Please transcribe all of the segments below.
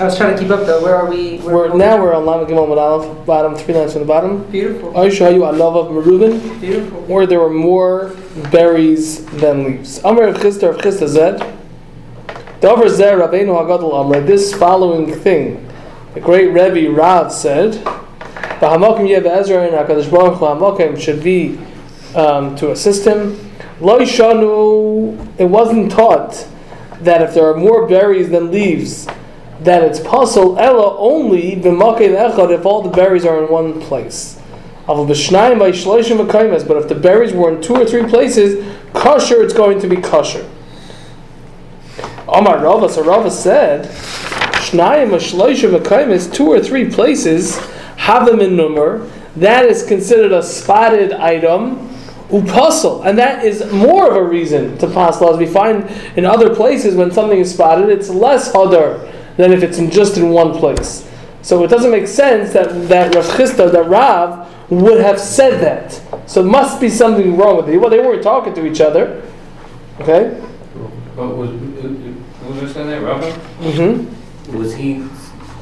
I was trying to keep up though. Where are we? Where We're, now we're on Lama Gimel Aleph, bottom, three lines from the bottom. Beautiful. Aisha Hayu Alav of Merubin, Beautiful. where there were more berries than leaves. Amr of Chisda of Chisda Zed. Dover Zer Rabbeinu Hagadol Amr. This following thing, the great Rebbe Rav said, "V'hamakim Yev Ezra and Hakadosh Baruch Hu Hamakim should be um, to assist him." Lo. It wasn't taught that if there are more berries than leaves, that it's pasul ella only b'makei echad if all the berries are in one place. But if the berries were in two or three places, kosher, it's going to be kosher. Amar Rava, so Rava said, Shnayim shloishim v'kaimes, two or three places, have them in number. That is considered a spotted item. Upasul, and that is more of a reason to pass laws. We find in other places when something is spotted, it's less other than if it's in just in one place. So it doesn't make sense that that Rav Chisda, that Rav, would have said that. So it must be something wrong with it. Well, they weren't talking to each other. Okay. But was, who was saying that, Rabbi? Mm-hmm. Was he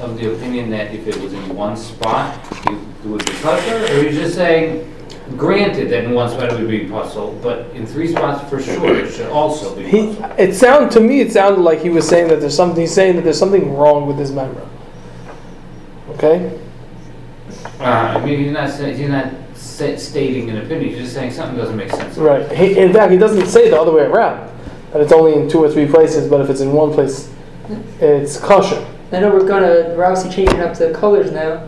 of the opinion that if it was in one spot, it it would be kosher? Or he's just saying, granted that in one spot it would be pasul, but in three spots for sure it should also be He, pasul? it sounded to me, it sounded like he was saying that there's something. He's saying that there's something wrong with his memory. Okay. Uh, I mean, he's not saying, he's not sa- stating an opinion, he's just saying something doesn't make sense. Right. He, in fact, he doesn't say the other way around. That it's only in two or three places, but if it's in one place, it's kosher. I know we're gonna we're obviously changing up the colors now.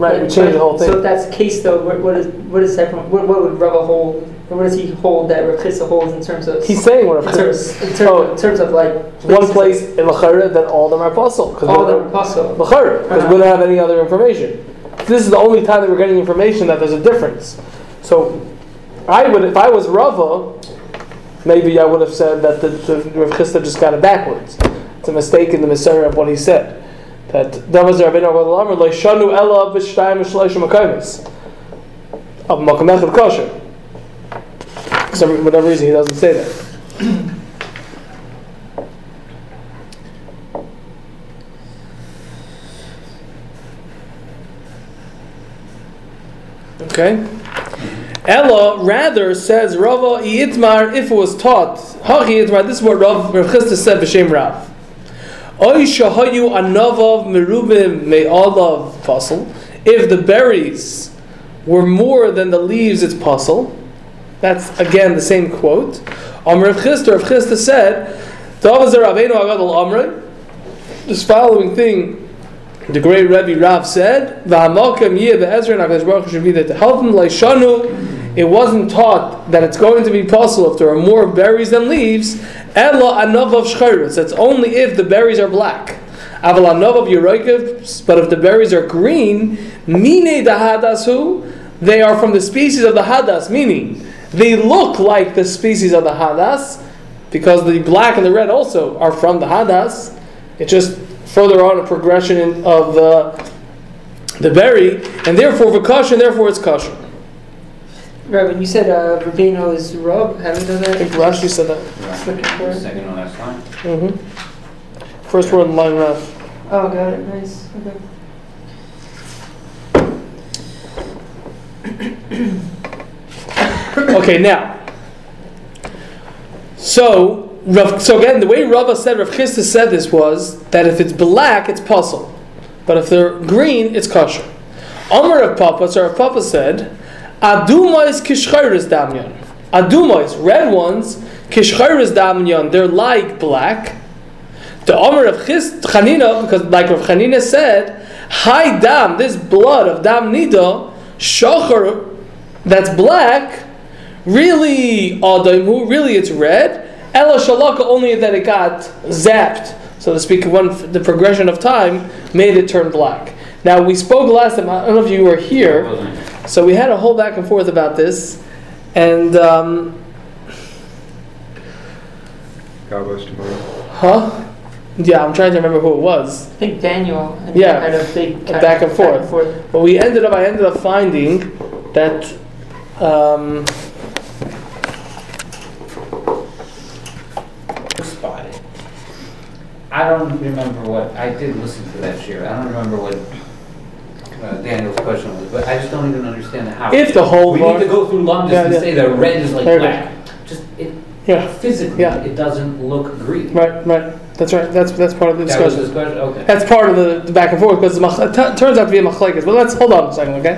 Right. We changed the whole thing. So if that's the case, though, what, what is what is that? What, what would Rava hold? Or what does he hold that Rav holds in terms of? He's saying what in terms, in terms, Oh. in terms of like one places- place in Lachara that all of them are pasul. all the apostle. Lachara, because we uh-huh. don't have any other information. This is the only time that we're getting information that there's a difference. So, I would, if I was Rava, maybe I would have said that the, the Rav Chisda just got it backwards. It's a mistake in the Messiah of what he said. That Davaz Rabbeinu Agadol Amr, Lo Shanu Ella B'Shtayim Shloishim Makaimis. Of Makam Echad Kosher. For whatever reason, he doesn't say that. Okay? Ella rather says Rava Yitmar if it was taught. Hachi Yitmar, this is what Rav Chisda said b'Shem Rav. If the berries were more than the leaves, it's pasul. That's again the same quote. Amr Rav Chisda, Rav Chisda said, "Tavazer Rabbeinu Agadol This following thing the great Rebbe Rav said, "V'hamalkem yeh be'ezra and Hakadosh Baruch Hu to help him." Leishanu, it wasn't taught that it's going to be possible if there are more berries than leaves. Ella anavav shchayris. That's only if the berries are black. Aval anavav yeroikev. But if the berries are green, mine dahadasu, they are from the species of the hadas. Meaning, they look like the species of the hadas, because the black and the red also are from the hadas. It's just further on a progression of the the berry, and therefore for and therefore it's kosher. Right, when you said uh, Rabbeinu is Rub, haven't done I think that. Rashi said that. Looking for it. Second to last line. hmm First word in line Rav. Oh, got it. Nice. Okay. Okay, now. So, Rav, so again, the way Rava said, Rav Chisda said this was that if it's black, it's puzzle, but if they're green, it's kosher. Amr of Papa, so Rav Papa said, Aduma is damyan. Aduma is red ones, kishchayris damyan. They're like black. The Omer of Chis, Chanina, because like Rav Chanina said, Hi dam, this blood of dam nida, shachar, that's black, really adaimu, really it's red. Ella shalaka, only that it got zapped, so to speak, when the progression of time made it turn black. Now we spoke last time. I don't know if you were here. Wasn't- So we had a whole back and forth about this, and um, God bless tomorrow. huh? Yeah, I'm trying to remember who it was. I think Daniel and Yeah. had a big A kind back of and forth. But we ended up, I ended up finding that um, spotted. I I don't remember what, I did listen to that share, I don't remember what uh, Daniel's question was, but I just don't even understand how. If the whole We bar- need to go through lumdis Yeah, and yeah. say that red is like There you black. Just, it, Yeah, physically, Yeah. it doesn't look green. right, right. That's right. That's that's part of the That was discussion. his question, okay. That's part of the, the back and forth because it t- turns out to be a machlekes. But let's hold on a second, okay?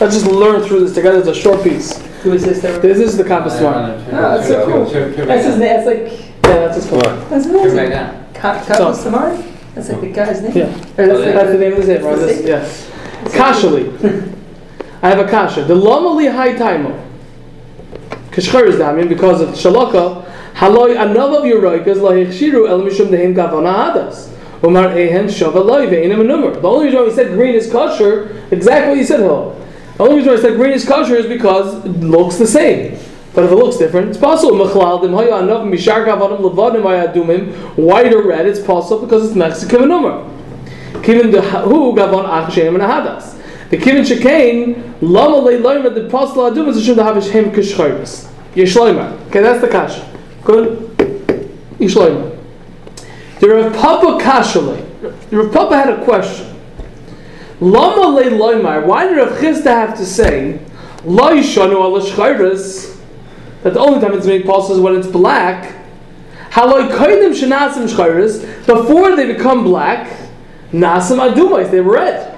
Let's just learn through this together. It's a short piece. Who is this? That This is the compass Uh, one. turn- Oh, that's so cool. turn- turn that's his name. That's like Yeah, that's what's going that's down. Turn back amazing. down. Ka- Kapos Tamari. That's like the guy's name. Yeah. Or that's Oh, the, That's the name of the right? That's yeah. Kashali. I have a kasha. The lomali high taimo. Kashchar is damin because of shalaka. Haloi another of your roikas la hikshiru el mishum dehin gavana hadas. Umar ehen shava loy ve'inam number. The only reason why he said green is kosher, exactly what you said, Hill. The only reason why I said green is kosher is because it looks the same. But if it looks different, it's possible. White or red. It's possible because it's Mexican number. Kiven the who gavon ach sheim and hadas. The kiven shekain lama le loimer the pasal adum is shum the havish hem kishchayris. Yeshloimer. Okay, that's the kasha. Good. Yeshloimer. The Rav Papa kashale. The Rav Papa had a question. Lama le loimer. Why did Rav Chisda have to say lo yishanu al? That the only time it's made possible is when it's black. Haloi koidim shenasim shchayris. Before they become black. Nasim adumais, they were red.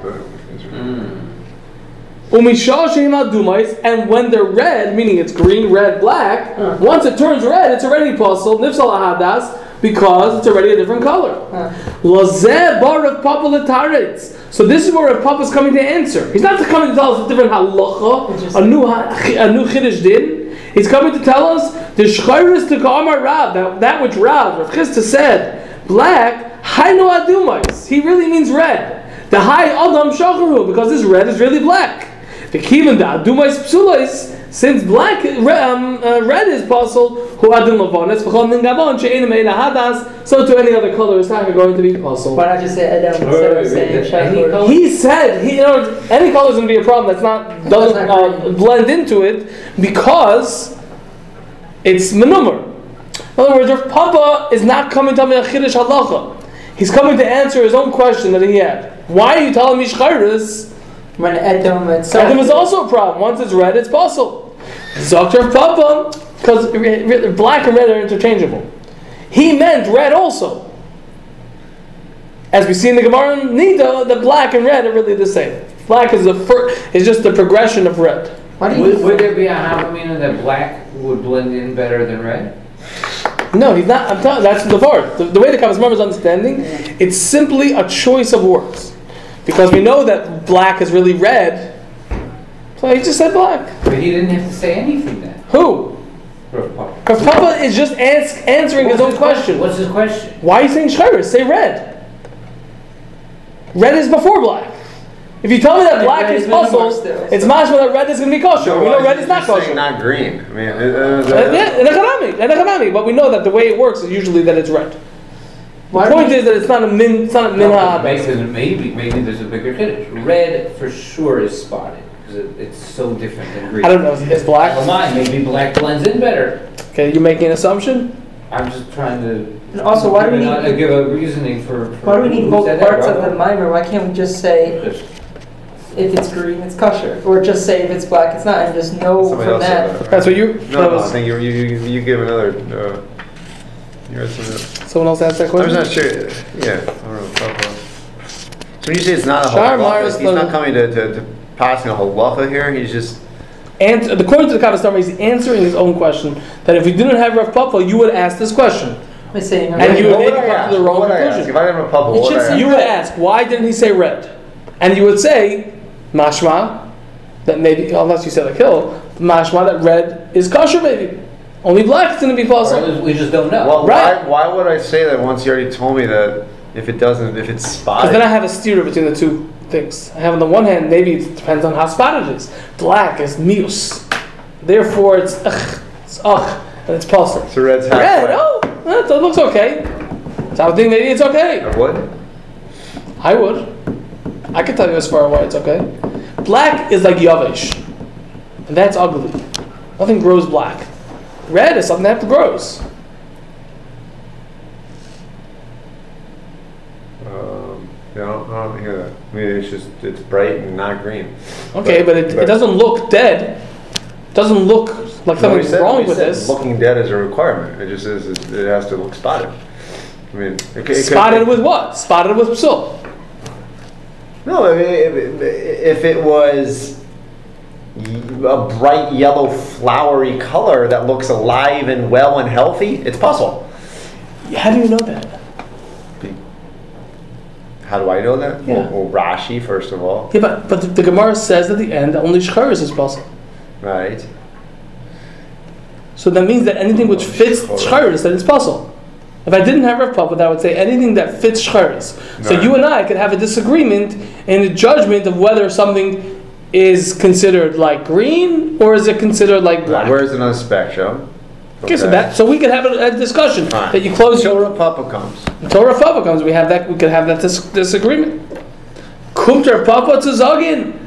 Adumais, and when they're red, meaning it's green, red, black, Uh. once it turns red, it's already possible, nifsal ahadas, because it's already a different color. Uh. Lazeh bar of Papa letaretz. So this is where Rav Papa is coming to answer. He's not coming to tell us a different halacha, a new a new chiddush din. He's coming to tell us the shchayris to Kamar Rav, that, that which Rav, Rav Chisda said, black, hainu adumais. He really means red. The high adam shacharu, because this red is really black. The kivin the adumais psulais, since black, re- um, uh, red is possible, who adum lavonis, v'chol min gavon, she'enim ein hadas, so to any other color is not going to be possible. Why not just say Edom instead of saying Any Shachor? color? He said, he, you know, any color is going to be a problem. That's not doesn't uh, blend into it because it's menumar. In other words, Rav Papa is not coming to tell me a chiddush halacha. He's coming to answer his own question that he had. Why are you telling me shchayris? When Edom itself. Edom is also a problem. Once it's red, it's possible. Dr. Papa, because black and red are interchangeable. He meant red also. As we see in the Gemara in Nida, the black and red are really the same. Black is the fir- is just the progression of red. Why do Would, you? would there be a havamina that black would blend in better than red? No, he's not. I'm telling. That's the word. The, the way the Kavas is understanding, it's simply a choice of words, because we know that black is really red. So he just said black. But he didn't have to say anything then. Who? Because Papa is just ask, answering his own question. What's his question? Why are you saying shchayris? Say red. Red is before black. If you tell me that black is is still, it's so- mashma that red is going to be kosher. So we know red is not just saying kosher. Not green. I mean, uh, uh, Uh, yeah, in a harami, in a harami. But we know that the way it works is usually that it's red. The do point is that it's not a min, it's not a min No, maybe, maybe, maybe there's a bigger kiddush. Red for sure is spotted because it, it's so different than green. I don't know. Is, is black? Never mind, maybe black blends in better. Okay, you're making an assumption. I'm just trying to. And also, why do we need? a- need- give a reasoning for? for Why do we need both parts of the mimer? Why can't we just say Just- if it's green, it's kosher, or just say if it's black, it's not, and just know Somebody from else said that? that. That's what you. No, that no, I think you, you, you, you give another, uh, you read something someone else asked that question? I'm question. not sure, yeah, I don't know, Papa. So when you say it's not a Shar Maris halacha, he's not Levin. coming to, to, to passing a halacha here, he's just, And according to the Kavas he's answering his own question. That if you didn't have Rav Papa, you would ask this question. By saying, And you would What maybe come ask? to the wrong What I ask? conclusion. If I didn't have a Papa, what would I ask? You would ask, why didn't he say red? And you would say, mashma, that maybe, unless you said a kill, mashma that red is kosher maybe. Only black is going to be Or possible. we just don't know. Well, Right. why, why would I say that once you already told me that if it doesn't, if it's spotted? Because then I have a steer between the two things. I have on the one hand, maybe it depends on how spotted it is. Black is mius. Therefore, it's ugh, it's ugh, and it's possible. So red's half Red, black. oh, that that looks okay. So I would think maybe it's okay. I would? I would. I could tell you as far why it's okay. Black is like yavish, and that's ugly. Nothing grows black. Red is something that grows. Um, yeah, I don't hear that. I mean, it's just, it's bright and not green. Okay, but it, it But- doesn't look dead. It Doesn't look like Nobody something's said- wrong with this. Looking dead is a requirement. It just is, it it has to look spotted. I mean, it it Spotted with what? Spotted with psul. No, I mean, if, if it was a bright yellow flowery color that looks alive and well and healthy, it's pasul. How do you know that? How do I know that? Yeah. Well, well, Rashi, first of all, Yeah, but, but the, the Gemara says at the end that only shcharis is possible. right? So that means that anything which fits shcharis, then it's possible. If I didn't have Rav Papa, I would say anything that fits shcharis. So you and I could have a disagreement in the judgment of whether something is considered like green or is it considered like black. Where is it on the spec, Joe? Okay, so that so we could have a, a discussion Fine. that you close your Torah Papa comes. Torah Papa comes. We have that. We could have that dis- disagreement. Kumter Papa to Zagin.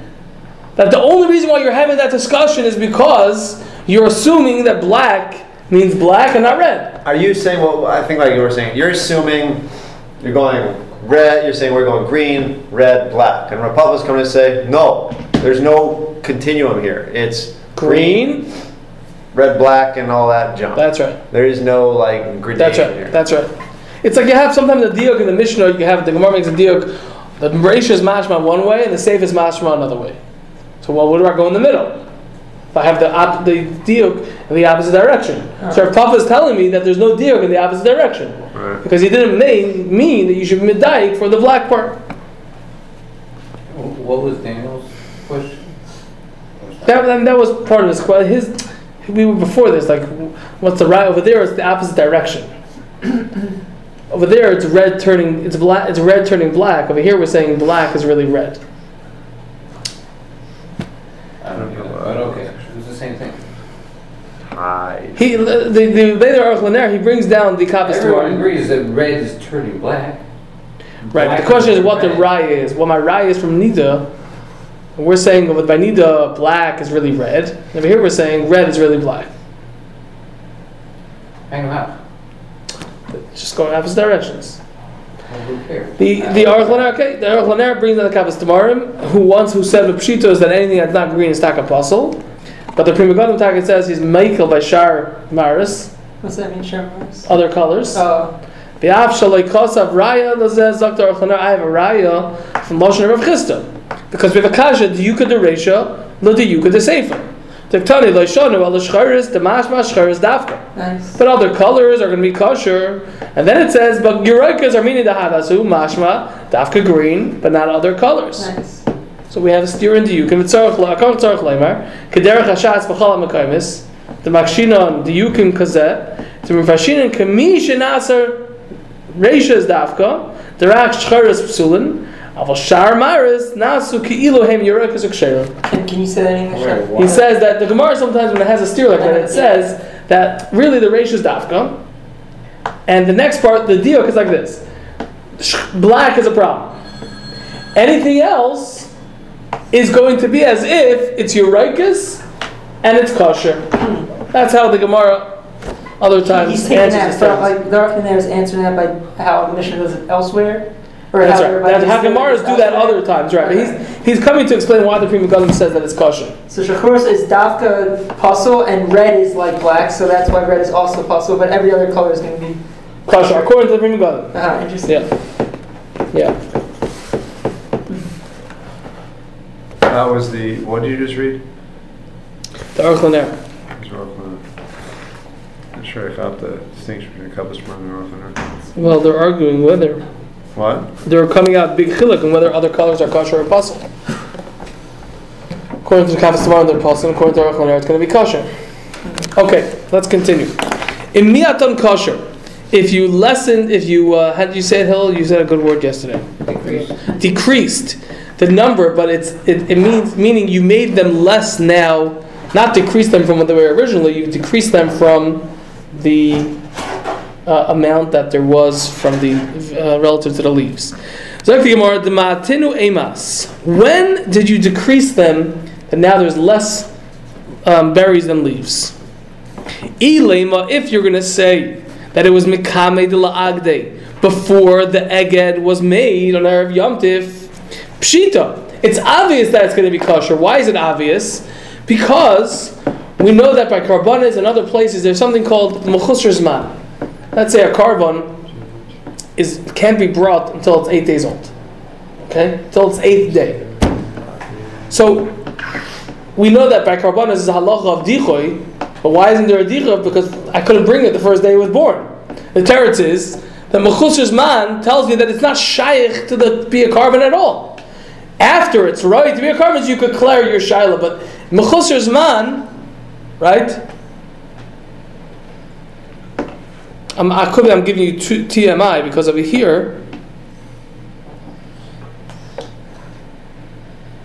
That the only reason why you're having that discussion is because you're assuming that black means black and not red. Are you saying well, I think like you were saying? You're assuming you're going red. You're saying we're going green, red, black, and Republicans coming to say no. There's no continuum here. It's Green. red, black, and all that junk. That's right. There is no like gradation That's right. here. That's right. It's like you have sometimes the diuk in the Mishnah. You have the Gemara makes a diuk. The Reisha is mashma one way and the Seif is mashma another way. So well, where do I go in the middle? If I have the op- the diuk in the opposite direction. So if Papa is telling me that there's no diuk in the opposite direction Right. because he didn't mean, mean that you should be medayik for the black part. What was Daniel's question? That, that, that was part of his question. His we were before this like what's the right over there? It's the opposite direction. over there, it's red turning. It's black. It's red turning black. Over here, we're saying black is really red. I don't know, but okay, it's the same thing. Hi. He the the Beder Aruch Laner, he brings down the Kappas Everyone Torah. agrees that red is turning black. Right. Black The question is what the red. rye is. Well, my rye is from Nida. And we're saying with by Nida, black is really red. And over here, we're saying red is really black. Hang them out. Just going opposite directions. Well, who cares? The the Aruch Laner, okay, the Aruch Laner brings down the Kappas Tamarim, who once who said with Pshito is that anything that's not green is tak apostle. But the Pri Megadim Taka says he's Michael by Shar Maris, What's that mean, Shar Maris? other colors. Oh, The Shalai Kosav Raya Lazez Dr. Aruch I have a Raya from Lashon Rav Chisda. Because we have a kasha, the Yuka de Resha, lo the Yuka de Sefer. The Ktani Loishonu, al Shcharis, the Mashma Shcharis Dafka. nice. But other colors are going to be kosher. And then it says, but Yuroikas are meaning the Hadasu, Mashma, Dafka green, but not other colors. Nice. So we have a steer into you. Can tzarich la akar tzarich leimar. Kederech hashatz b'chol hamakaymis. The makshinon the yukim kazet. The mufashinon kami shenasar reisha is dafka. The rak shcharis psulin. Aval shar maris nasu ki'ilu hem yurokas uksherim. Can, can you say that in English? Wait, He says that the Gemara sometimes when it has a steer like that, it says that really the reisha is dafka. And the next part, the diok is like this. Black is a problem. Anything else is going to be as if it's Euraikas and it's kosher. That's how the Gemara other times He's taking answers that from, like, the Ark there is answering that by how the Mishnah does it elsewhere? Or That's how right. That's how Gemaras do that elsewhere? other times, right? But he's he's coming to explain why the Pri Megadim says that it's kosher. So Shachorus is Dafka pasul and red is like black, so that's why red is also pasul, but every other color is going to be. Kosher, according to the Pri Megadim. Uh, interesting. Yeah. Yeah. That was the, what did you just read? The Aruch there. It's Aruch LaNer. Not sure I caught the distinction between Kappas Tamarim and Aruch LaNer. Well, they're arguing whether What? they're coming out big chiluk and whether other colors are kosher or pasul. According to the Kafas Tamar, they're puzzle. According to Aruch LaNer, it's going to be kosher. Okay, let's continue. In miaton kosher, if you lessen, if you uh, had you say it, Hill, you said a good word yesterday. Decreased the number, but it's it, it means meaning you made them less now, not decrease them from what they were originally. You decreased them from the uh, amount that there was from the uh, relative to the leaves. When did you decrease them? And now there's less um, berries than leaves. If you're going to say that it was mikame de la'agde, before the eged was made on Erev Yom Tif, pshita. It's obvious that it's going to be kosher. Why is it obvious? Because we know that by karbanas and other places there's something called mechusr zman. Let's say a carbon is can't be brought until it's eight days old. Okay, until its eighth day. So we know that by karbanas is a halacha of dichoy, but why isn't there a dichoy? Because I couldn't bring it the first day it was born. The teretz is that mechusr zman tells me that it's not shaykh to the be a carbon at all. After it's right to be a carbon, you could clear your shaila, but mechusr man, right? I'm, I could be, I'm giving you two, TMI because over here,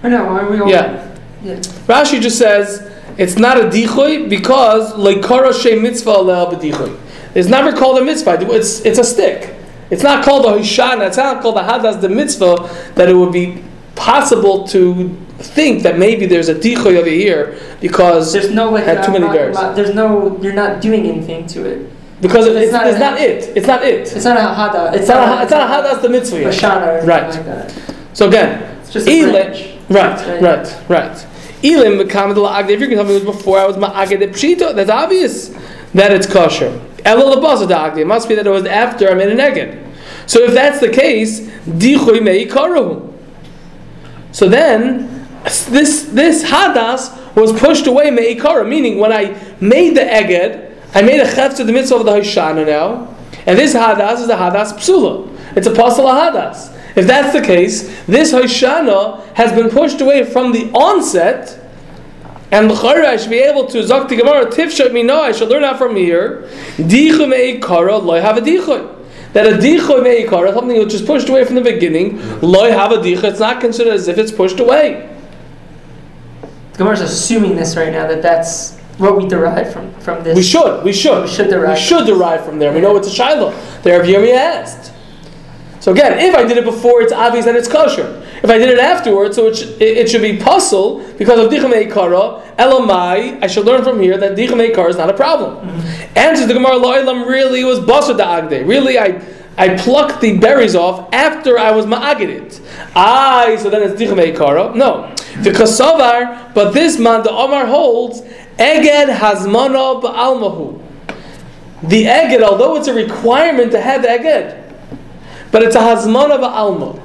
I know, we all? yeah. Yeah. Rashi just says it's not a dichoy because leikara she mitzvah le'al b'dichoy. It's never called a mitzvah. It's it's a stick. It's not called a hishana. It's not called a hadas the mitzvah that it would be possible to think that maybe there's a dichoy over here because There's no like. Had too many ma- There's no. You're not doing anything to it. because it's, It's it's, not a- not it. It's not it. It's not a hada. It's, It's not a, it's not a hada. hadas the mitzvah. yet. Or anything Right. like. So again, It's just a Eli- branch. Right, right, right. Elim v'kamed la'agde. If you're going to tell me it was before I was ma'agde pshito, that's obvious that it's kosher. Elo labasa da'agde. It must be that it was after I made a neged. So if that's the case, dichoy mei karu. So then, this this hadas was pushed away me'ikara, meaning when I made the eged, I made a chef to the mitzvah of the Hoshana now, and this hadas is a hadas psula. It's a pasal hadas. If that's the case, this Hoshana has been pushed away from the onset, and l'chayra I should be able to zok the Gemara me know I should learn out from here. Dichu me'ikara loy have a dichu. That a dichu me'ikara, something which is pushed away from the beginning, loy have a dichu. It's not considered as if it's pushed away. The Gemara's assuming this right now that that's what we derive from from this. We should, we should, We should derive. We should derive from there. We know it's a shiloh. There, Yirmiyah asked. So again, if I did it before, it's obvious that it's kosher. If I did it afterwards, so it, sh- it, it should be pasul because of dichamei kara. Elamai, I should learn from here that dichamei kara is not a problem. Mm-hmm. Answers the Gemara lo'ilam really was basar da'agde. Really, I I plucked the berries off after I was ma'agid it. Aye, so then it's dichamei kara. No, the kasavar, but this man the Omar holds eged hazmana ba'almahu. The eged, although it's a requirement to have eged, but it's a hazmana ba'alma.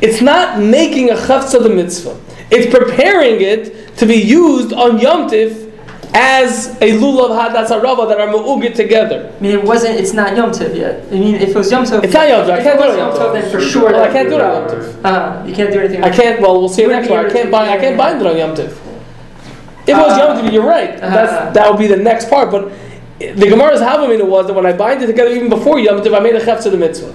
It's not making a chavtza the mitzvah. It's preparing it to be used on Yom Tif as a lulav hadas harava that are mu'ugit together. I mean, it wasn't. It's not Yom Tov yet. I mean, if it was Yom Tov, It's not Yom Tov. I can't do it Yom Tov, Tov. then for sure. Well, I can't do it on Yom. Tov. Uh-huh. You can't do anything. I can't. Well, we'll see next one. I can't bind. I can't bind it on Yom Tif. If it was Yom Tif, you're right. Uh-huh. That's that would be the next part. But the Gemara's Havamina was that when I bind it together, even before Yom Tif, I made a chef to the mitzvah.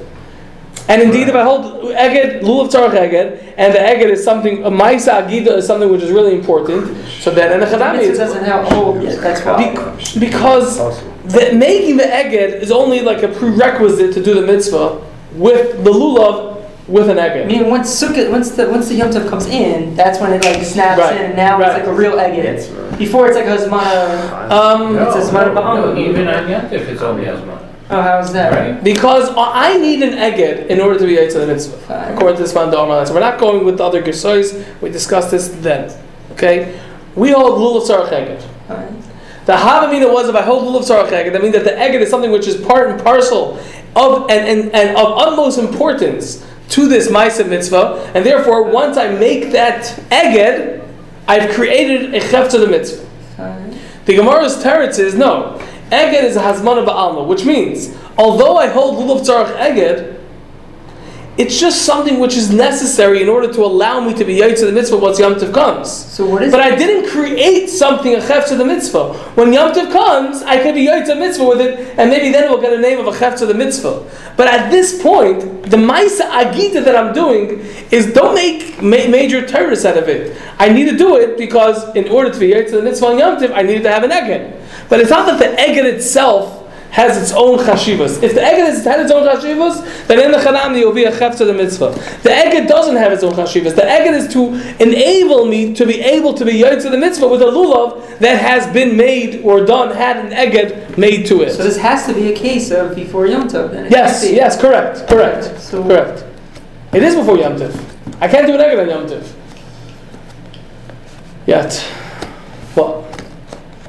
And indeed, if I hold eged, lulav tzarech eged, and the eged is something, a maisa agida is something which is really important, so then and the The chadami mitzvah is doesn't have hold yet. That's why. Be- because the, making the eged is only like a prerequisite to do the mitzvah with the lulav with an I eged. mean, once Sukkot, once the once the Yom Tov comes in, that's when it like snaps Right, in, and now right. it's like a real egg. Before it's like a zmana. Um, It's a zmana No, ba'am. even on Yom Tov, it's only Asmana. Oh, how's that? Right. because I need an eged in order to be Yaitz the mitzvah. According to this man, So we're not going with the other gesois. We discussed this then. Okay, we hold lulav tzarech eged. Fine. The Havamina was if I hold lulav tzarech eged, that means that the eged is something which is part and parcel of and, and, and of utmost importance to this Maisa mitzvah, and therefore once I make that eged, I've created a chef to the mitzvah. The Gemara's teretz is no. Eged is a hazmana ba'alma, which means although I hold lulav tzarech eged, it's just something which is necessary in order to allow me to be yaitz to the mitzvah once Yom Tov comes. So what is? But I didn't create something a chef to the mitzvah. When Yom Tov comes, I could be yaitz the mitzvah with it, and maybe then we'll get a name of a chef to the mitzvah. But at this point, the ma'isa agita that I'm doing is don't make ma- major terrorists out of it. I need to do it because in order to be yaitz to the mitzvah on Yom Tov, I needed to have an eged. But it's not that the eged itself has its own chashivas. If the eged has had its own chashivas, then in the chanamni it will be a chef to the mitzvah. The eged doesn't have its own chashivas. The eged is to enable me to be able to be yoyt to the mitzvah with a lulav that has been made or done, had an eged made to it. So this has to be a case of before Yom Tov. Then Yes, yes, correct, correct, So- correct. It is before Yom Tov. I can't do an egg on Yom Tov. Yet. What?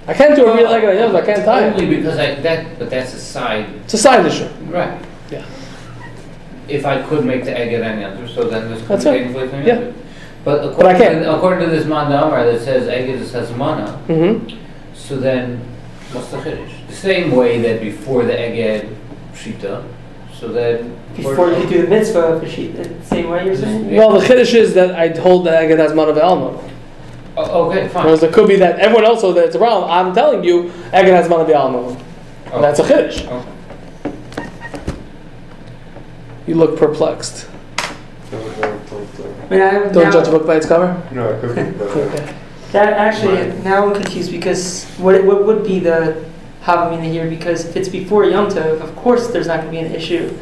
I can't do a real egg on Yom Tiv. I can't tie it. Only because I, that, but that's a side, It's a side issue. right. Yeah. If I could make the egg at any other, so then this could That's be right. taken place Yeah. Yom Tov. But But I according can't. to, according to this Manda Amar that says egg is says mana, Mm-hmm. so then what's the chiddush? The same way that before the egg shita, so then. Before you do the mitzvah, the sheet, the same way you're saying. Well, the chiddush is that I hold that egg has manav alma. Oh, okay, fine. Whereas it could be that everyone else knows that it's a problem. I'm telling you, egg has manav alma. Oh, That's a chiddush. Okay. Oh. You look perplexed. I mean, I, Don't now, judge a book by its cover. No, it could be, but, Okay. That actually, now I'm confused because what what would be the Havamina here? Because if it's before Yom Tov, of course there's not going to be an issue.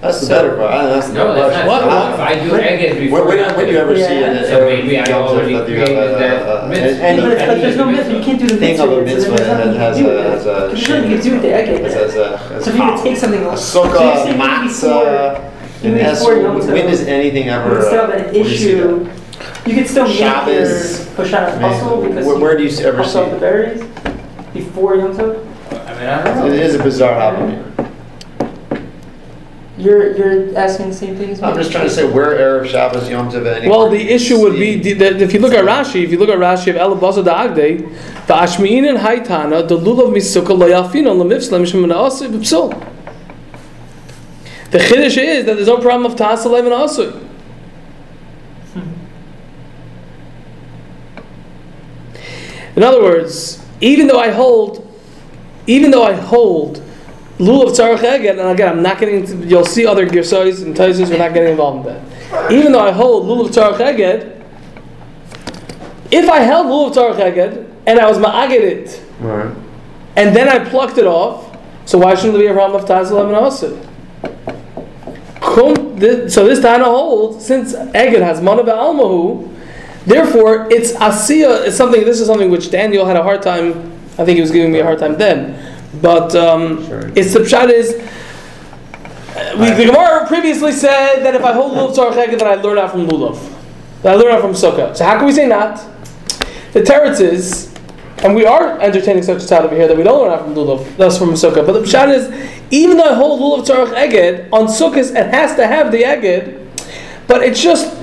That's the better part. That's the No, better that's question. not What? true. If I do egg before. When, when, when do you ever see Yeah. an, So maybe I already that you have created a- that a- a- mitzvah. any- but, if, but there's no mitzvah. You can't do the thing mitzvah. of a yet, so mitzvah there's nothing that has you can do a, with has it. a There's nothing you can do with the egg As, yet. as a, as So if you could take something a else, so you're sukkah, saying maybe before, matzah, even and as, before Yom Tov, when is anything ever? could still have uh, an where see issue. You could still make your Shabbos. push out a I mean, pasul because where- you where do you ever push see off it? the berries before Yom Tov. I mean, I don't know. It is a bizarre happening. You're you're asking the same thing as me. I'm just trying to say where Erev Shabbos Yom Tov any. Well, the issue would be that if you look at Rashi, if you look at Rashi of Elabasa da Agde, the Ashmi'in and Haitana, the lulav misukah lo yafino lemifsla mishum na'asui b'psul. The chiddush is that there's no problem of ta'asa lev and asui. In other words, even though I hold, even though I hold lulav tzarech eged, and again, I'm not getting into, you'll see other girsais and taisus, we're not getting involved in that. Even though I hold lulav tzarech eged, if I held lulav tzarech eged, and I was ma'aged it, Right. and then I plucked it off, so why shouldn't there be a problem of and asui? So this Tana holds, since Eged has mana almahu, therefore it's asiya. It's something. This is something which Daniel had a hard time. I think he was giving me a hard time then, but um, Sure. it's the pshat is. uh, We, the Gemara previously said that if I hold lulav tzarech eged, then I learn out from lulav. That I learn out from sukkah. So how can we say not? The teretz is, and we are entertaining such a thought over here that we don't learn out from lulav, thus from sukkah. But the pshat is, even though I hold lulav tzarech eged on sukkahs, it has to have the eged, but it's just.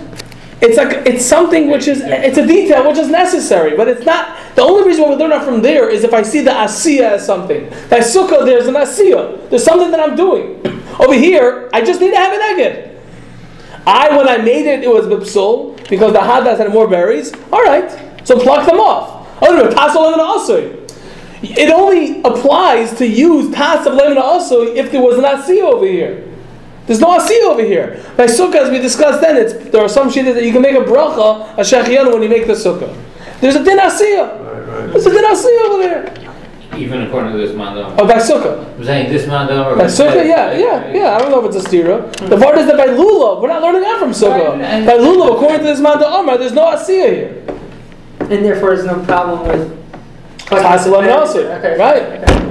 It's like it's something which is it's a detail which is necessary, but it's not the only reason why we learn out from there is if I see the asiya as something. By sukkah, there's an asiya. There's something that I'm doing. Over here, I just need to have an eged. I, when I made it, it was bipsul because the hadas had more berries. All right, so pluck them off. Oh no, tasol lemon also. It only applies to use tas of lemon also if there was an asiya over here. There's no asiya over here. By sukkah, as we discussed then, it's, there are some shittas that you can make a bracha, a shechianu, when you make the sukkah. There's a din asiya. Right, right. There's a din asiya over there. Even according to this Manda Amar. Oh, by sukkah. I'm saying this Manda Amar. By was sukkah, yeah, yeah, yeah. I don't know if it's a stira. The part is that by lulav, we're not learning that from sukkah. Right, and- By lulav, according to this Manda Amar, there's no asiya here. And therefore, there's no problem with. Tassil and Okay. right. Okay.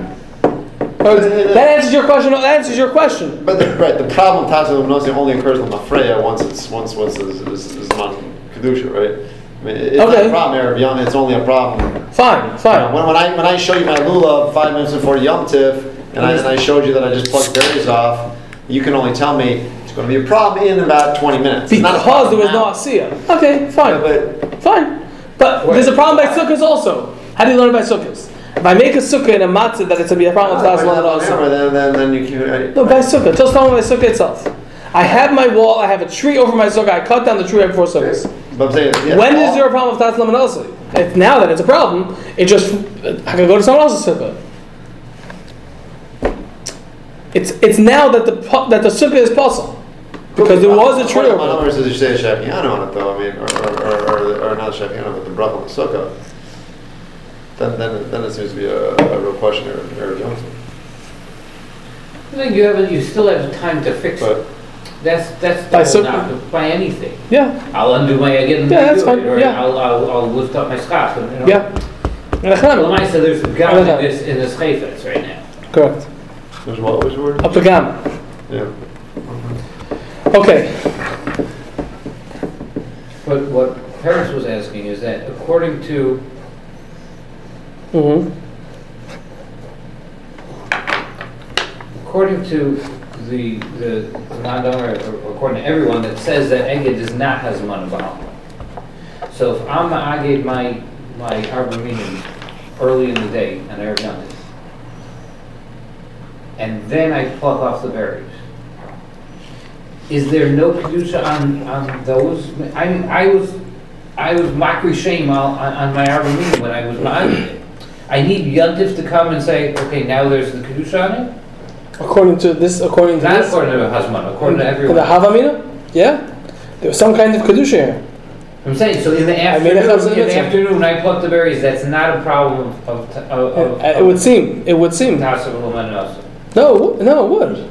That answers your question. That answers your question. But the, right, the problem Tasa Luminosi only occurs on Mafreya once it's once once is is, is on kedusha, right? I mean, it's not a problem Erev Yom. It's only a problem Fine, fine. When, when I when I show you my lulav five minutes before Yom Tiv, and I, and I showed you that I just plucked berries off, you can only tell me it's going to be a problem in about 20 minutes. It's not a Because there was no now. asiya. Okay, fine, But fine. But there's a problem by sukkahs also. How do you learn by sukkahs? If I make a sukkah in a matzah, that it's to be a problem with tassil and also. then, then, then you can. Uh, no, by sukkah. Just me by sukkah itself. I have my wall. I have a tree over my sukkah. I cut down the tree right before sukkahs. But I'm saying, When is there a problem with tassil and also? If now that it's a problem, it just I can go to someone else's sukkah. It's it's now that the that the sukkah is possible because there was a tree over. of them is you say a shafiano on it though. I mean, or or, or, or, or not shafiano, but the bracha on the sukkah. Then then then it seems to be a, a real question here, here Yom Tov. I think you have, you still have time to fix it. But- That's, that's By the whole knock, by anything. Yeah, I'll undo my again, Yeah, that's fine, it, or yeah. I'll, I'll, I'll lift up my scarf, and, you know. yeah. Well, I said there's a gum Okay. in this, in this chayfetz right now. Correct. There's what was the word? Up the gamma. Yeah. Okay. But what Paris was asking is that according to. Mm-hmm. according to the, the or according to everyone, that says that Eged does not has manabal. So if I'm agate my, my arbor early in the day, and I've done this, and then I pluck off the berries, is there no kedusha on, on those? I I was, I was mockery shame on, on my arbor when I was it. I need Yontif to come and say, okay, now there's the kedusha on it? According to this, according to Not this. according to Hasman, according to everyone. The everyone. Havamina? Yeah. There was some kind of kedusha here. I'm saying, so in the I mean, afternoon, in in the afternoon, when I pluck the berries, that's not a problem of, of, of. of- It, it would seem. It would seem. Tasa. No, no, it would.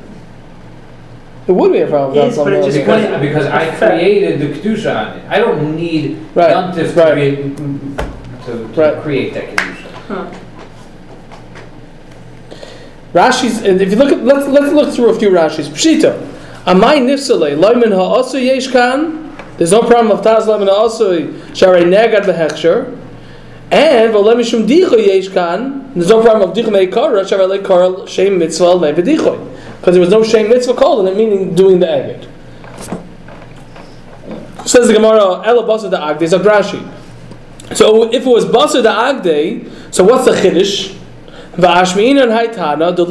It would be a problem. It is, but it That's just- Because, because I created the kedusha on it. I don't need Right, Yontif to right. create, to, to Right. create that kedusha. Huh. Rashi's, and if you look at, let's, let's look through a few Rashi's. Pshita. Amai nifsale, loimin ha'asu yesh kan. There's no problem of taz loimin ha'asu, sharei negad v'hechsher. And v'lo mishum dicho yesh kan. There's no problem of dicho me'ikara, sharei le'kara shem mitzvah le'v'dicho. Because there was no shem mitzvah called in it, meaning doing the eged. Says the Gemara, Ela basa da agde, so Rashi. So if it was basa da agde, so what's the chiddush? Va'ashmi'inan haitana, the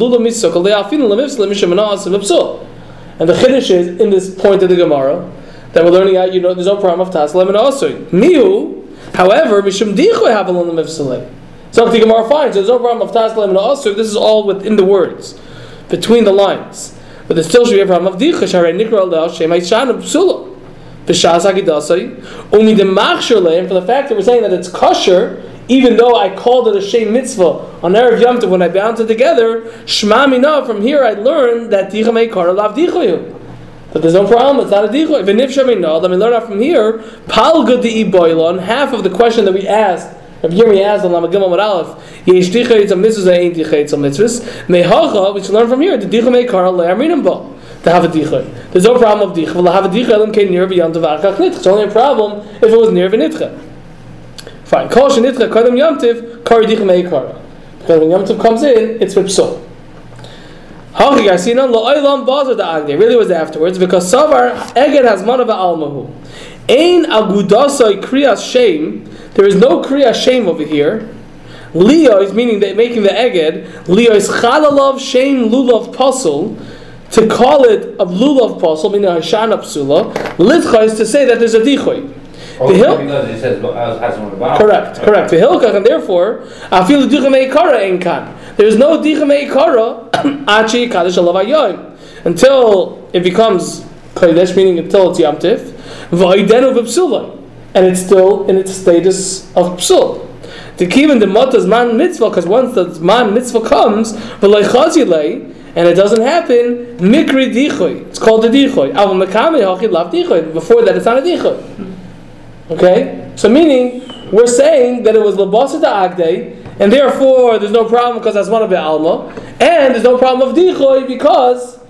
And the chiddush is, in this point of the Gemara, that we're learning out, you know, there's no problem of tas lemon asui. Miu, however, mishum dichoy havalon lemivsalei. So the Gemara finds there's no problem of tas lemon asui, this is all within the words, between the lines. But there still should be a problem of dichoy, sharei nikra al shem haishana psula. Hagidasai, umi demachshir leim, for the fact that we're saying that it's kosher, even though I called it a shem mitzvah on Erev Yom Tov when I bound it together, shma mina, from here I learned that dicha may kar lav. That there's no problem, it's not a dichoy. V'nifsha mina, let me learn out from here, pal gud di boilon, half of the question that we asked, Rav Yirmi asked on Lama Gimel Amud Aleph, yesh dicha yitzam mitzvahs, ain't dicha yitzam mitzvahs, mehacha, we should learn from here, the dicha may kar bo to have a dicha. There's no problem of dicha. Well, have a dicha elim came near beyond the It's only a problem if it was near v'nitcha. Fine. Kol shenitcha kodem yamtiv kari dicha meikara. Because when yamtiv comes in, it's with psul. Hachi Garcina lo oilam baza da agde. Really was afterwards because savar eged has mana almahu. Ein agudasai kriyas shame. There is no kriyas shame over here. Leo is meaning that making the eged. Leo is chalalov shame lulav pasul. To call it a lulav pasul, meaning a shana psula. Litcha is to say that there's a dichoy. Oh, The hill- Because it says, has one about. Correct, correct. V'hilkach, and therefore, afilu dicha meikara ein kan. There is no dicha meikara achi kadosh alav until it becomes kodesh, meaning until it's yamtiv. V'oidenu v'psulai, and it's still in its status of psul. The kivin the motas man mitzvah, because once the man mitzvah comes, v'loichazilei, and it doesn't happen, mikri dichoy. It's called the dichoy. Lav dichoy. Before that, it's not a dichoy. Okay? So meaning, we're saying that it was Labasa Agde, and therefore there's no problem because that's one of the Alma, and there's no problem of Dichoy because.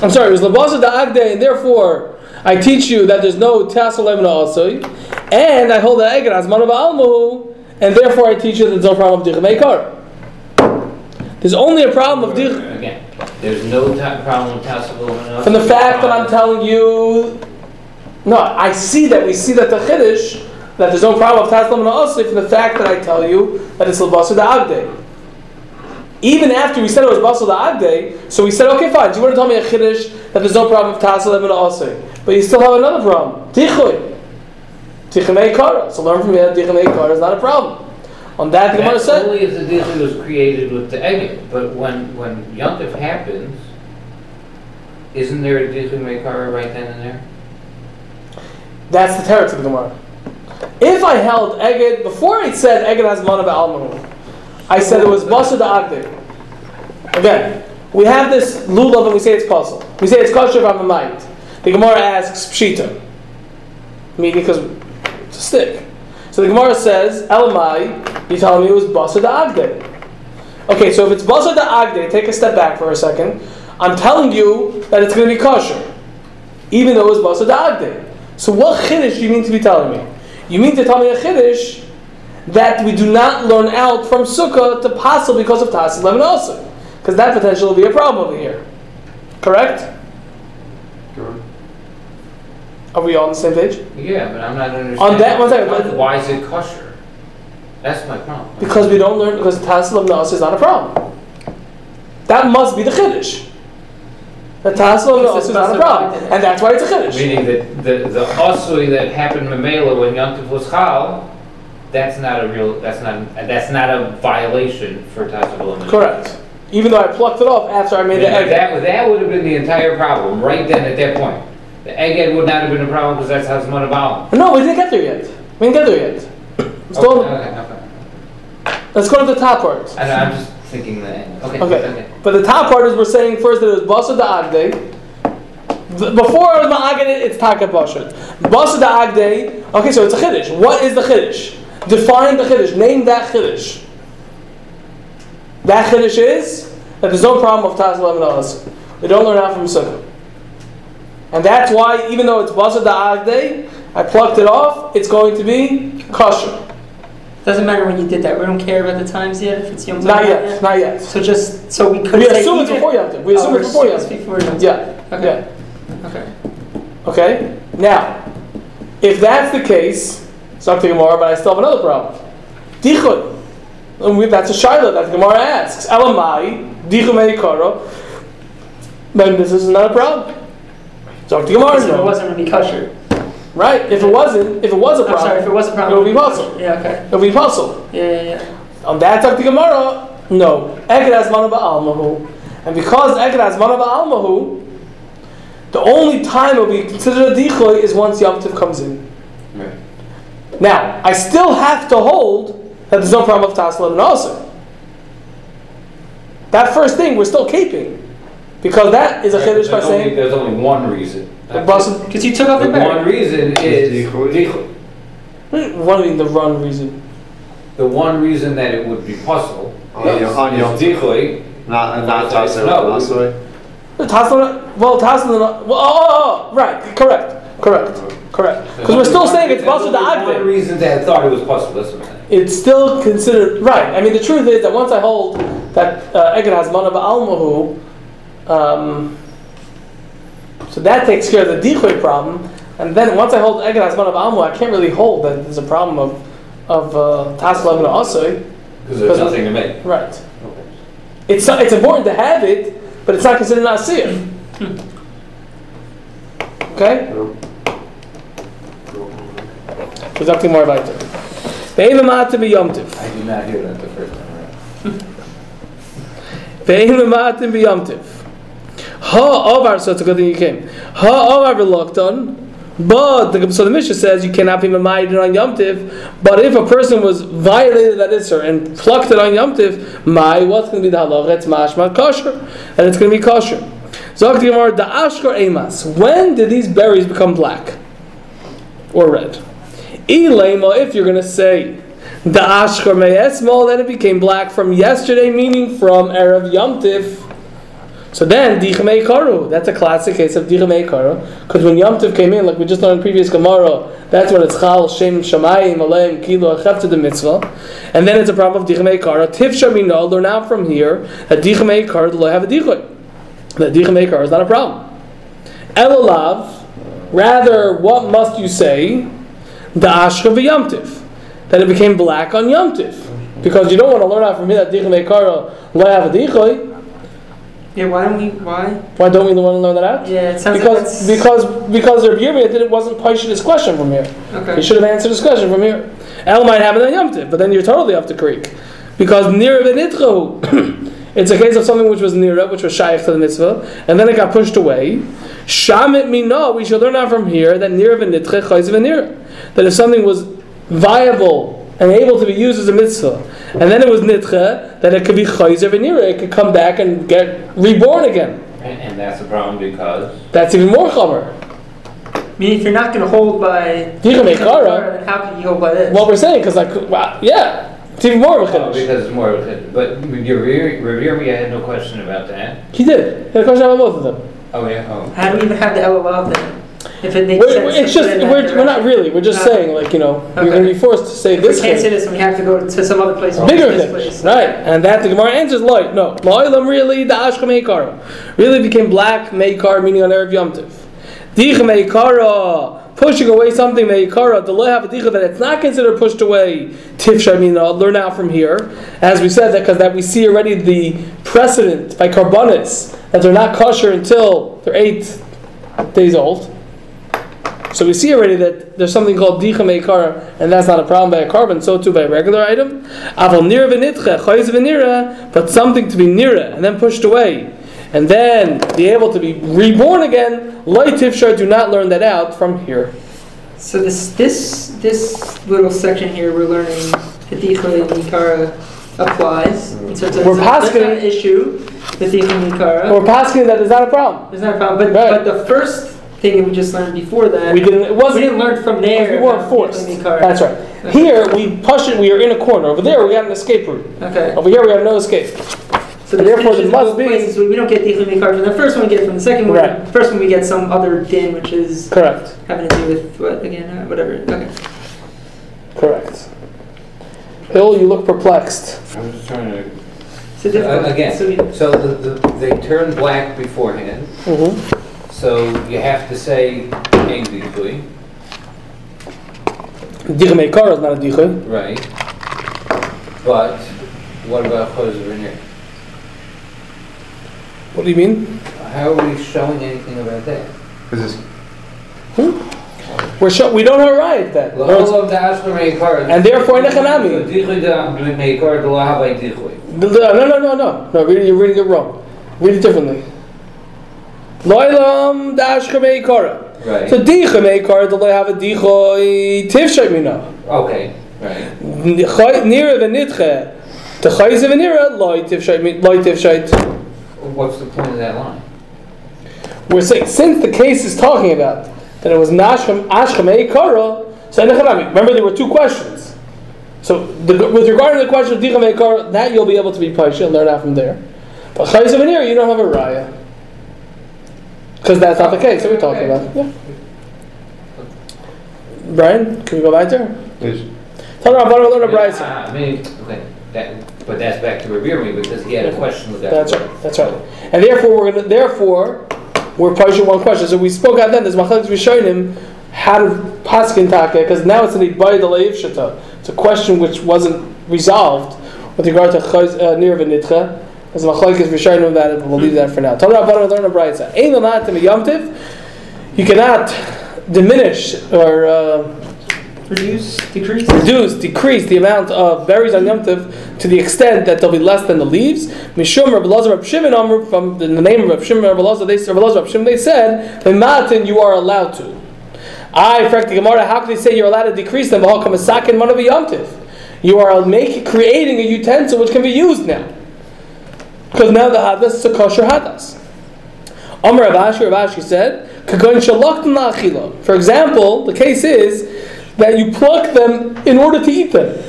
I'm sorry, it was Labasa Agde, and therefore I teach you that there's no Tassel Asui, and I hold the Eged as Manav Almu, and therefore I teach you that there's no problem of Dichoy. There's only a problem of Dichoy. Again, there's no ta- problem with tassel From the fact that I'm telling you, no, I see that we see that the chiddush that there's no problem of and asli from the fact that I tell you that it's l'basu da agde. Even after we said it was basu da agde, so we said, okay, fine. Do you want to tell me a chiddush that there's no problem of and asli, but you still have another problem, tichui, tichemei kara. So learn from here, tichemei kara is not a problem. On that, the Gemara That's said. only if the deal was created with the egg. But when, when Yontif happens, isn't there a Dichum Mekara right then and there? That's the teretz of the Gemara. If I held Eged, before I said Eged has mana ba'almahu, I said it was Basa da Agde. Again, we have this lulav and we say it's pasul. We say it's kosher from a mind. The Gemara asks pshita, meaning because it's a stick. So the Gemara says, Elamai, you telling me it was basa da agde. Okay, so if it's basa da agde, take a step back for a second. I'm telling you that it's going to be kosher, even though it was basa da agde. So what chiddush do you mean to be telling me? You mean to tell me a chiddush that we do not learn out from sukkah to passel because of tas eleven also, because that potentially will be a problem over here. Correct? Correct. Are we all on the same page? Yeah, but I'm not understanding. On that- one second, Why is it kosher? That's my problem. Because we don't learn because tas eleven also is not a problem. That must be the chiddush. The tas eleven Because also is not a problem, and that's why it's a chiddush. Meaning that the, the that happened in Mamela when Yom Tov was chal, that's not a real, that's not, that's not a violation for Tassel elimination. Correct. Even though I plucked it off after I made the egg. That, that would have been the entire problem, right then at that point. The egghead would not have been a problem because that's how Zman about. No, we didn't get there yet. We didn't get there yet. Let's. Okay, okay, okay. Let's go to the top part. I know, I'm just thinking that, okay, Okay. okay. But the top part is we're saying first that it was Basa da Agde. Before it was Ma'agde, it's Taka Bashat. Basa da Agde, okay, so it's a Chiddush. What is the Chiddush? Define the Chiddush. Name that Chiddush. That Chiddush is that there's no problem of Taz. We don't learn out from Sukkah. And that's why, even though it's Basa da Agde, I plucked it off, it's going to be kosher. Doesn't matter when you did that. We don't care about the times yet. If it's Yom Tov Not or yet, not yet. So just so we could We assume it's before Yom Tov. We Oh, assume we're it's before Yom Tov. before Yom Tov. Yeah, Okay. yeah. Okay. Okay? Now, if that's the case, it's not the Gemara, but I still have another problem. Dichud. And we, that's a shaila that the Gemara asks. Elamai, dichud meikara. Then this is not a problem. So the Gemara it wasn't to kosher. Right? If it wasn't, if it was a I'm problem, sorry. If it was a it problem, would be pasul. Yeah. Okay. It would be pasul. Yeah. Yeah. Yeah. On that talk the Gemara, no. Eged has mana ba'almahu. And because Eged has mana ba'almahu, the only time it will be considered a dichoy is once Yom Tov comes in. Right. Now, I still have to hold that there's no problem of Taslim and also. That first thing, we're still keeping. Because that is a chiddush by There's only- saying, There's only one reason. The bus- Because you took off The the one bag. reason is, Dichud. dichud. one of the run reason. the one reason that it would be possible On Yom- on Yom is dichoy. Not, not No. Tasser Lasui. Well, Taslim, well, oh, oh, oh, right, correct, correct, correct. Because we're still saying it's Basu There's only One Da'agde. reason that I thought it was possible. that's what I'm saying. It's still considered, right, I mean, the truth is that once I hold that uh, Eged has mana ba'almahu, um, so that takes care of the decoy problem. And then once I hold Eged has mana ba'almahu, I can't really hold that there's a problem of, of uh, Taslim and Asui. Because there's nothing to make. Right. It's, it's important to have it, but it's not considered an Nasir. Okay? There's nothing more about it. Ve'im ma'atim b'yomtiv. I did not hear that the first time around. Ha-ovar, so it's a good thing you came. Ha-ovar v'lokton. But the, so the Mishnah says you cannot be mamayid on Yom Tiv. But if a person was violated that Isser and plucked it on Yom Tiv, my what's going to be the halacha? It's mashma kosher, and it's going to be kosher. Zok Gemara the ashkar emas. When did these berries become black or red? Ilema, if you're going to say the ashkar me'esmol, then it became black from yesterday, meaning from erev Yom Tiv. So then, Dichamei Karu, that's a classic case of Dichamei Karu, because when Yom Tov came in, like we just learned in previous Gemara, that's when it's Chal, Shem, Shamayim, Aleim, Kilo, Achef to the mitzvah, and then it's a problem of Dichamei Karu. Tif Shamino, learn out from here that Dichamei Karu, the have a Dichay. That Dichamei Karu is not a problem. Elolav, rather, what must you say? The Ashka Yom Tiv, that it became black on Yom Tiv. Because you don't want to learn out from here that Dichamei Karu, have a Dichay. Yeah. Why don't we? Why? Why don't we want to learn that out? Yeah. It sounds Because like because because their Yirmiyah did it wasn't Paishin his question from here. Okay. He should have answered his question from here. El might have it on Yom Tiv, but then you're totally off the creek. Because Nira v'nitchu, it's a case of something which was Nira, which was Shaykh to the mitzvah, and then it got pushed away. Shamit mina, we should learn out from here that Nira v'nitche chayz. That if something was viable and able to be used as a mitzvah, and then it was nitche, that it could be chayzer v'nira. It could come back and get reborn again. And, and that's a problem because That's even more chomer. I mean, if you're not going to hold by Dicha meikara. then how can you hold by this? What we're saying, because like, wow, yeah, it's even more of a Oh, because it's more of a, but your revere me, I had no question about that. He did. He had a question about both of them. Oh, yeah, oh. How do we even have the LOL then? If it makes We're, sense. it's just we're, we're not really. We're just saying like you know you're going to be forced to say If this we can't say this, we have to go to some other place. Bigger this things, place. right? And that the Gemara answers like no. Lo'ilam really the Ashka Meikara really became black Meikar meaning on Erev Yom Tiv. Dicha Meikara pushing away something Meikara the have a dicha that it's not considered pushed away. Tifsha I mean I'll learn out from here as we said that because that we see already the precedent by Karbonis that they're not kosher until they're eight days old. So we see already that there's something called dicha meikara, and that's not a problem by a korban, so too by a regular item. Aval nira v'nitche, choyz v'nira, but something to be nira, and then pushed away, and then be able to be reborn again, loy tifshar, do not learn that out from here. So this this this little section here, we're learning the Dicha and Nikara applies. So We're it's a- that's passing- an issue. The Dicha and Nikara. We're passing that is not a problem. It's not a problem. But Right. but the first thing that we just learned before that, We didn't, it we wasn't, didn't learn from there. we weren't forced. Dicha and That's right. Here, we push it, we are in a corner. Over there, we got an escape route. Okay. Over here, we have no escape. So And this therefore, there must be- places. We we don't get Dicha and Nikara from the first one. We get it from the second one. Right. First one we get some other din, which is Correct. having to do with what again? Uh, whatever. Okay. Correct. Bill, you look perplexed. I'm just trying to, So difficult. Uh, again, So we, so the, the, they turn black beforehand, Mm-hmm. So you have to say ein dichui, Dicha meikara is not a dicha. right? But what about choser v'nir? What do you mean? How are we showing anything about that? Is this, We're show, we don't have a riot then. Lo olav da ashka meikar. And therefore, nechanami. Dichui da meikar da lo havai dichui. No, no, no, no. No, read you're reading it wrong. Read it differently. Loilam dash meikara. Right, So dicha meikara, the loy have a dicha tifshay mina. okay, right. Nira v'nitche. The chayze v'nira, loy tifshay, loy tifshay. What's the point of that line? We're saying, since the case is talking about that it was nashchem, ashchem meikara, so. Remember, there were two questions. So, the, with regard to the question of dicha meikara, that you'll be able to be paisha and learn out from there. But chayze v'nira, you don't have a raya. Because that's not the case that we're talking about. Yeah. Brian, can we go back there? is, Tell me about learn a brisa. I mean, okay, that, but that's back to revere me because he had a question with that. That's right. That's right. And therefore, we're gonna. Therefore, we're paisha one question. So we spoke out then. There's machlekes rishonim how to paskin taka because now it's an ibay delayif shita. It's a question which wasn't resolved with regard to chayz uh, nir v'nitcha. There's machlekes rishonim that we'll leave that for now. Tell me about learn a brisa. Ein lamatim yomtiv. You cannot diminish or. Uh, reduce, decrease. reduce, decrease the amount of berries on Yom Tov to the extent that they'll be less than the leaves. Mishum Rabbi Lazar Rabbi Shimon Amr, from the name of Rabbi Shimon Rabbi Lazar, they, Rabbi Lazar Rabbi Shimon, they said, "B'matin you are allowed to." I, frankly, Gemara, how can they say you're allowed to decrease them? V'hal kamasakin man of a Yom Tov. You are make, creating a utensil which can be used now. Because now the hadas is a kosher hadas. Amr Rav Ashi, Rav Ashi said. For example, the case is that you pluck them in order to eat them.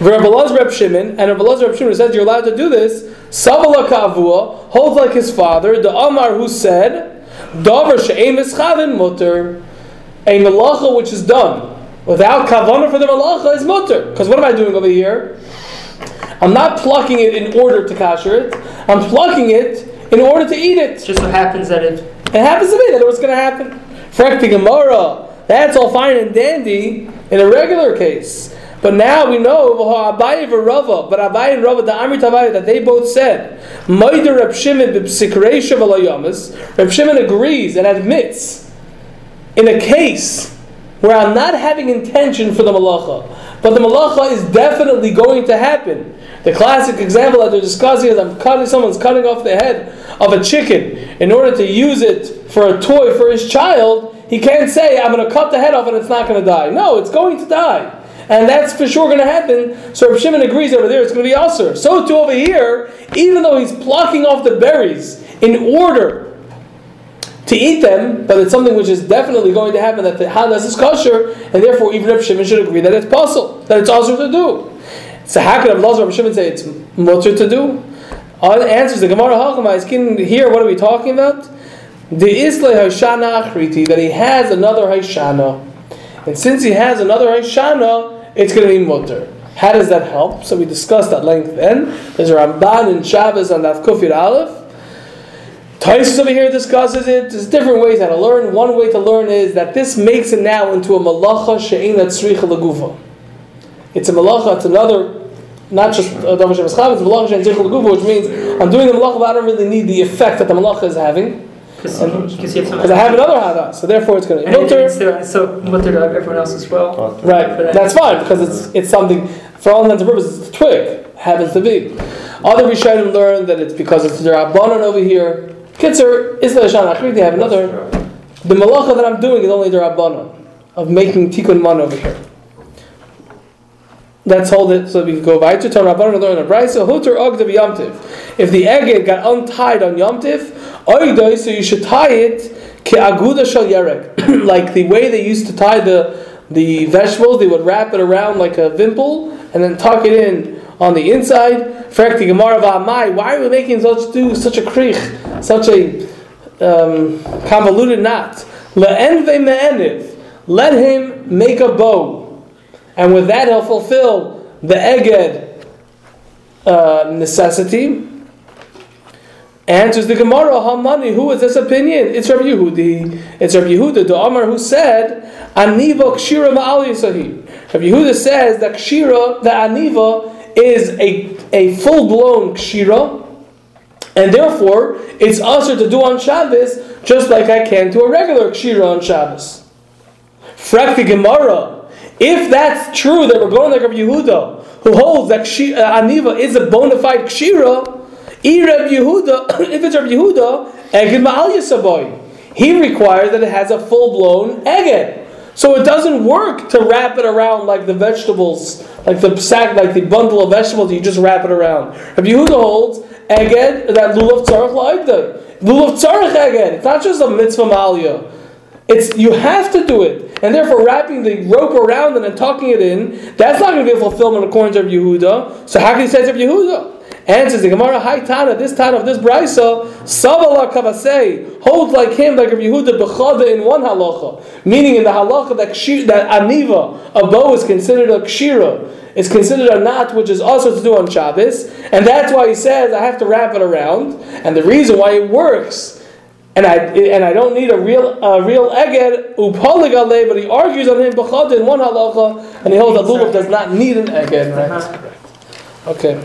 Rabbi Elazar Reb Shimon, and Rabbi Elazar Reb Shimon says you're allowed to do this. Savala kavua holds like his father, the Amar who said, "Davar she'em eschavin mutter." A malacha which is done without kavana for the malacha is mutter. Because what am I doing over here? I'm not plucking it in order to kasher it. I'm plucking it in order to eat it. Just what happens that it. It happens to me that it was going to happen. Frekti Gemara, that's all fine and dandy in a regular case. But now we know Abaye Rava, but Abaye and Rava, the Amrit Abaye, that they both said, Maider Reb Shimon b'psikreisha v'layamas. Reb Shimon agrees and admits in a case where I'm not having intention for the malacha, but the malacha is definitely going to happen. The classic example that they're discussing is I'm cutting someone's cutting off the head of a chicken in order to use it for a toy for his child. He can't say I'm going to cut the head off and it's not going to die. No, it's going to die. and that's for sure going to happen. So Rav Shimon agrees over there; it's going to be usher. So too over here, even though he's plucking off the berries in order to eat them, but it's something which is definitely going to happen that the hadas is kosher, and therefore even Rav Shimon should agree that it's possible, that it's also to do. So how could Lazar Rav Shimon say it's mutter to do? All the answers the Gemara Halchamais can here. What are we talking about? The Islay Haishana Achriti that he has another Haishana, and since he has another Haishana, it's going to be mutter. How does that help? So we discussed at length then. There's a Ramban and Shabbos on Daf Kufir Aleph. Taisus over here discusses it. There's different ways how to learn. One way to learn is that this makes it now into a malacha she'inat tzricha lagufa. It's a malacha. It's another, not just a davar she'es chav. It's a malacha she'in tzricha lagufa, which means I'm doing the malacha, but I don't really need the effect that the malacha is having Because you have some. because I have another hada. So therefore, it's going to And be it- mutter. it's there- so mutter to everyone else as well. Right, that's fine because it's it's something for all intents and purposes. It's a twig happens to be. Other Rishonim learn that it's because it's the Rabbanon over here. Kitzer is the Shan Achri. They have another. The malacha that I'm doing is only the Rabbanon of making tikkun man over here. Let's hold it so we can go by to ogdav yomtiv. If the egg got untied on yomtiv, oidoi, so you should tie it like the way they used to tie the the vegetables. They would wrap it around like a vimple and then tuck it in on the inside. Why are we making such do such a krich, such a um, convoluted knot? Let him make a bow, and with that he'll fulfill the eged uh, necessity. Answers the Gemara, Hamani, who is this opinion? It's Rabbi Yehudi. It's Rabbi Yehuda, the Amar, who said, Aniva kshira ma'al yisahi. Rabbi Yehuda says that kshira, the aniva, is a, a full-blown kshira, and therefore it's also to do on Shabbos, just like I can to a regular kshira on Shabbos. Frak the Gemara. If that's true that we're going like Rabbi Yehuda, who holds that uh, aniva is a bona fide kshira, Rabbi Yehuda, if it's Rabbi Yehuda, eged ma'al yisaboy. He requires that it has a full blown eged. So it doesn't work to wrap it around like the vegetables, like the sack, like the bundle of vegetables. You just wrap it around. Rabbi Yehuda holds eged that lulav tzarich la'eged. Lulav tzarich eged. It's not just a mitzvah ma'aliyah. It's you have to do it, and therefore wrapping the rope around and tucking it in, that's not going to be a fulfillment according to Yehuda. So how can he say it's Rabbi Yehuda? Answers the Gemara, Hi Tana, this Tana of this Brisa, Savala Kavasei, holds like him, like Rabbi Yehuda, Bechada in one halacha. Meaning in the halacha that, kshir, that aniva, a bow is considered a kshira, is considered a knot which is also to do on Shabbos, and that's why he says I have to wrap it around, and the reason why it works and I and I don't need a real a real eged upoligale, but he argues on him b'chad in one halacha, and he holds that lulav does not need an eged. Right? Uh-huh. Okay.